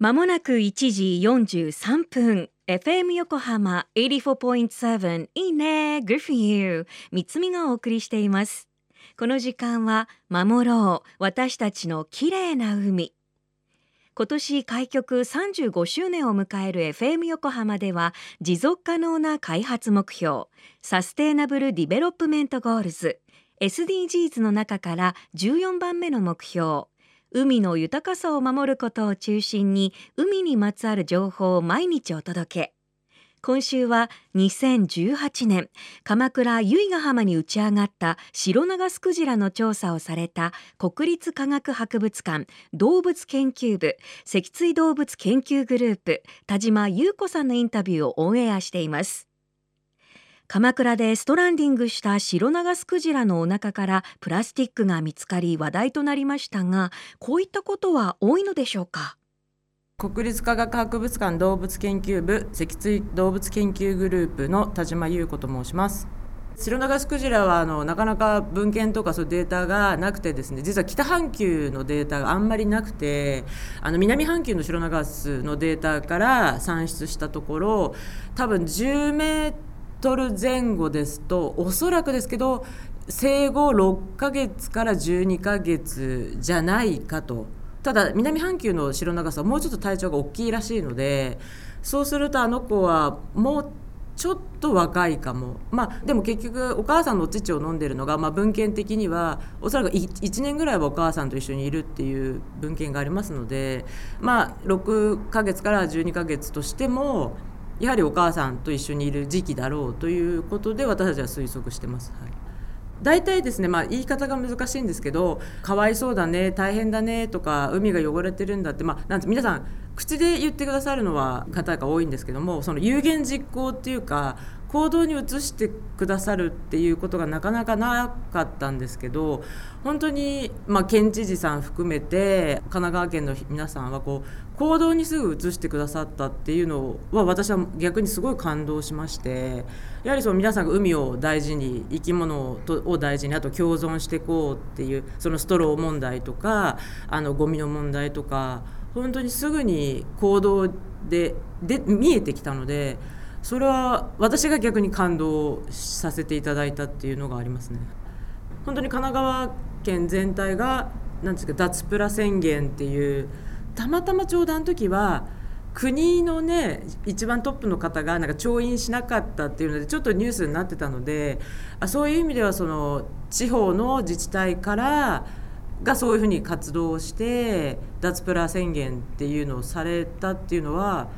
まもなく1時43分。FM 横浜84.7いいね。Good for you 三つみがお送りしています。この時間は守ろう。私たちの綺麗な海。今年開局35周年を迎える FM 横浜では持続可能な開発目標サステイナブルディベロップメントゴールズ SDGs の中から14番目の目標海の豊かさを守ることを中心に海にまつわる情報を毎日お届け。今週は2018年鎌倉由比ヶ浜に打ち上がったシロナガスクジラの調査をされた国立科学博物館動物研究部脊椎動物研究グループ田島優子さんのインタビューをオンエアしています。鎌倉でストランディングしたシロナガスクジラのお腹からプラスチックが見つかり話題となりましたがこういったことは多いのでしょうか？国立科学博物館動物研究部脊椎動物研究グループの田島優子と申します。シロナガスクジラはあのなかなか文献とかそうデータがなくてですね実は北半球のデータがあんまりなくてあの南半球のシロナガスのデータから算出したところ多分10メートル前後ですとおそらくですけど生後6ヶ月から12ヶ月じゃないかと。ただ南半球の白長さはもうちょっと体調が大きいらしいのでそうするとあの子はもうちょっと若いかも。まあでも結局お母さんのお乳を飲んでるのが、まあ、文献的にはおそらく1年ぐらいはお母さんと一緒にいるっていう文献がありますのでまあ6ヶ月から12ヶ月としてもやはりお母さんと一緒にいる時期だろうということで私たちは推測してます。はい大体ですね、まあ、言い方が難しいんですけどかわいそうだね大変だねとか海が汚れてるんだって、まあ、なん皆さん口で言ってくださるのは方が多いんですけどもその有言実行っていうか行動に移してくださるっていうことがなかなかなかったんですけど本当に、まあ、県知事さん含めて神奈川県の皆さんはこう行動にすぐ移してくださったっていうのは私は逆にすごい感動しましてやはりその皆さんが海を大事に生き物を大事にあと共存していこうっていうそのストロー問題とかあのゴミの問題とか本当にすぐに行動でで見えてきたので。それは私が逆に感動させていただいたっていうのがありますね。本当に神奈川県全体がなんですか脱プラ宣言っていうたまたまちょうどあの時は国のね一番トップの方がなんか調印しなかったっていうのでちょっとニュースになってたのであそういう意味ではその地方の自治体からがそういうふうに活動して脱プラ宣言っていうのをされたっていうのは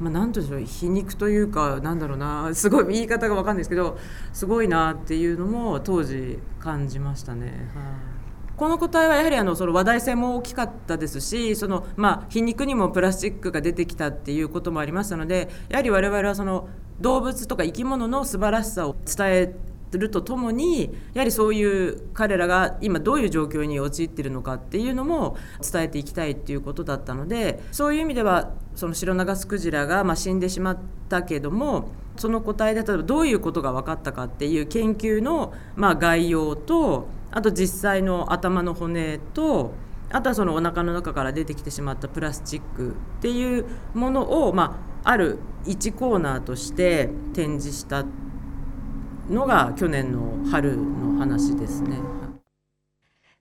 まあ、なんとでしょう皮肉というかなんだろうなすごい言い方が分かんないですけどすごいなっていうのも当時感じましたね。はいこの答えはやはりあのその話題性も大きかったですしその、まあ、皮肉にもプラスチックが出てきたっていうこともありましたのでやはり我々はその動物とか生き物の素晴らしさを伝えるとともにやはりそういう彼らが今どういう状況に陥ってるのかっていうのも伝えていきたいっていうことだったのでそういう意味ではそのシロナガスクジラがま死んでしまったけどもその答えで例えばどういうことが分かったかっていう研究のま概要とあと実際の頭の骨とあとはそのお腹の中から出てきてしまったプラスチックっていうものを、まあ、ある1コーナーとして展示したのが去年の春の話ですね。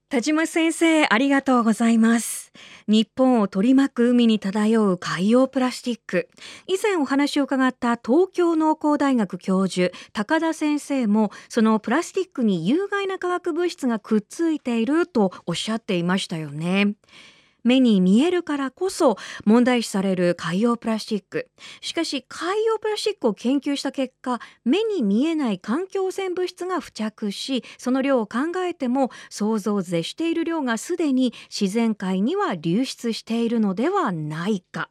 田島先生ありがとうございます。日本を取り巻く海に漂う海洋プラスチック。以前お話を伺った東京農工大学教授高田先生もそのプラスチックに有害な化学物質がくっついているとおっしゃっていましたよね。目に見えるからこそ問題視される海洋プラスチック。しかし海洋プラスチックを研究した結果目に見えない環境汚染物質が付着しその量を考えても想像を絶している量がすでに自然界には流出しているのではないか。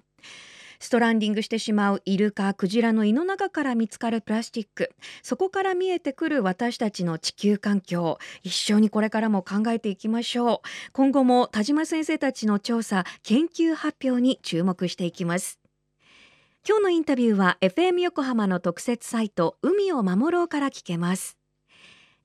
ストランディングしてしまうイルカクジラの胃の中から見つかるプラスチック。そこから見えてくる私たちの地球環境。一緒にこれからも考えていきましょう。今後も田島先生たちの調査研究発表に注目していきます。今日のインタビューは FM 横浜の特設サイト海を守ろうから聞けます。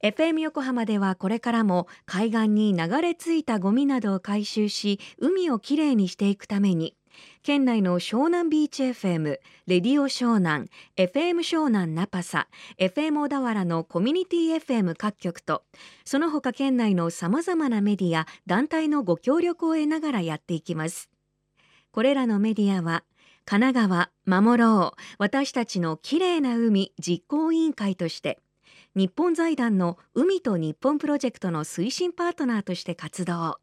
FM 横浜ではこれからも海岸に流れ着いたゴミなどを回収し海をきれいにしていくために県内の湘南ビーチ FM、レディオ湘南、FM 湘南ナパサ、FM 小田原のコミュニティ FM 各局と、その他県内の様々なメディア、団体のご協力を得ながらやっていきます。これらのメディアは、神奈川守ろう私たちのきれいな海実行委員会として日本財団の海と日本プロジェクトの推進パートナーとして活動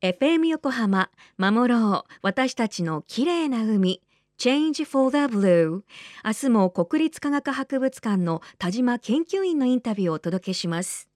FM 横浜守ろう私たちの綺麗な海 Change for the Blue 明日も国立科学博物館の田島研究員のインタビューをお届けします。